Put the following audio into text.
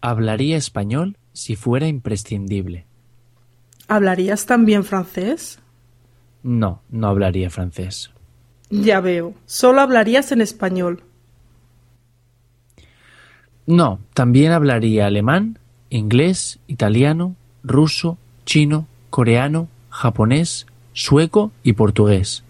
Hablaría español si fuera imprescindible. ¿Hablarías también francés? No, no hablaría francés. Ya veo. Solo hablarías en español. No, también hablaría alemán, inglés, italiano, ruso, chino, coreano, japonés, sueco y portugués.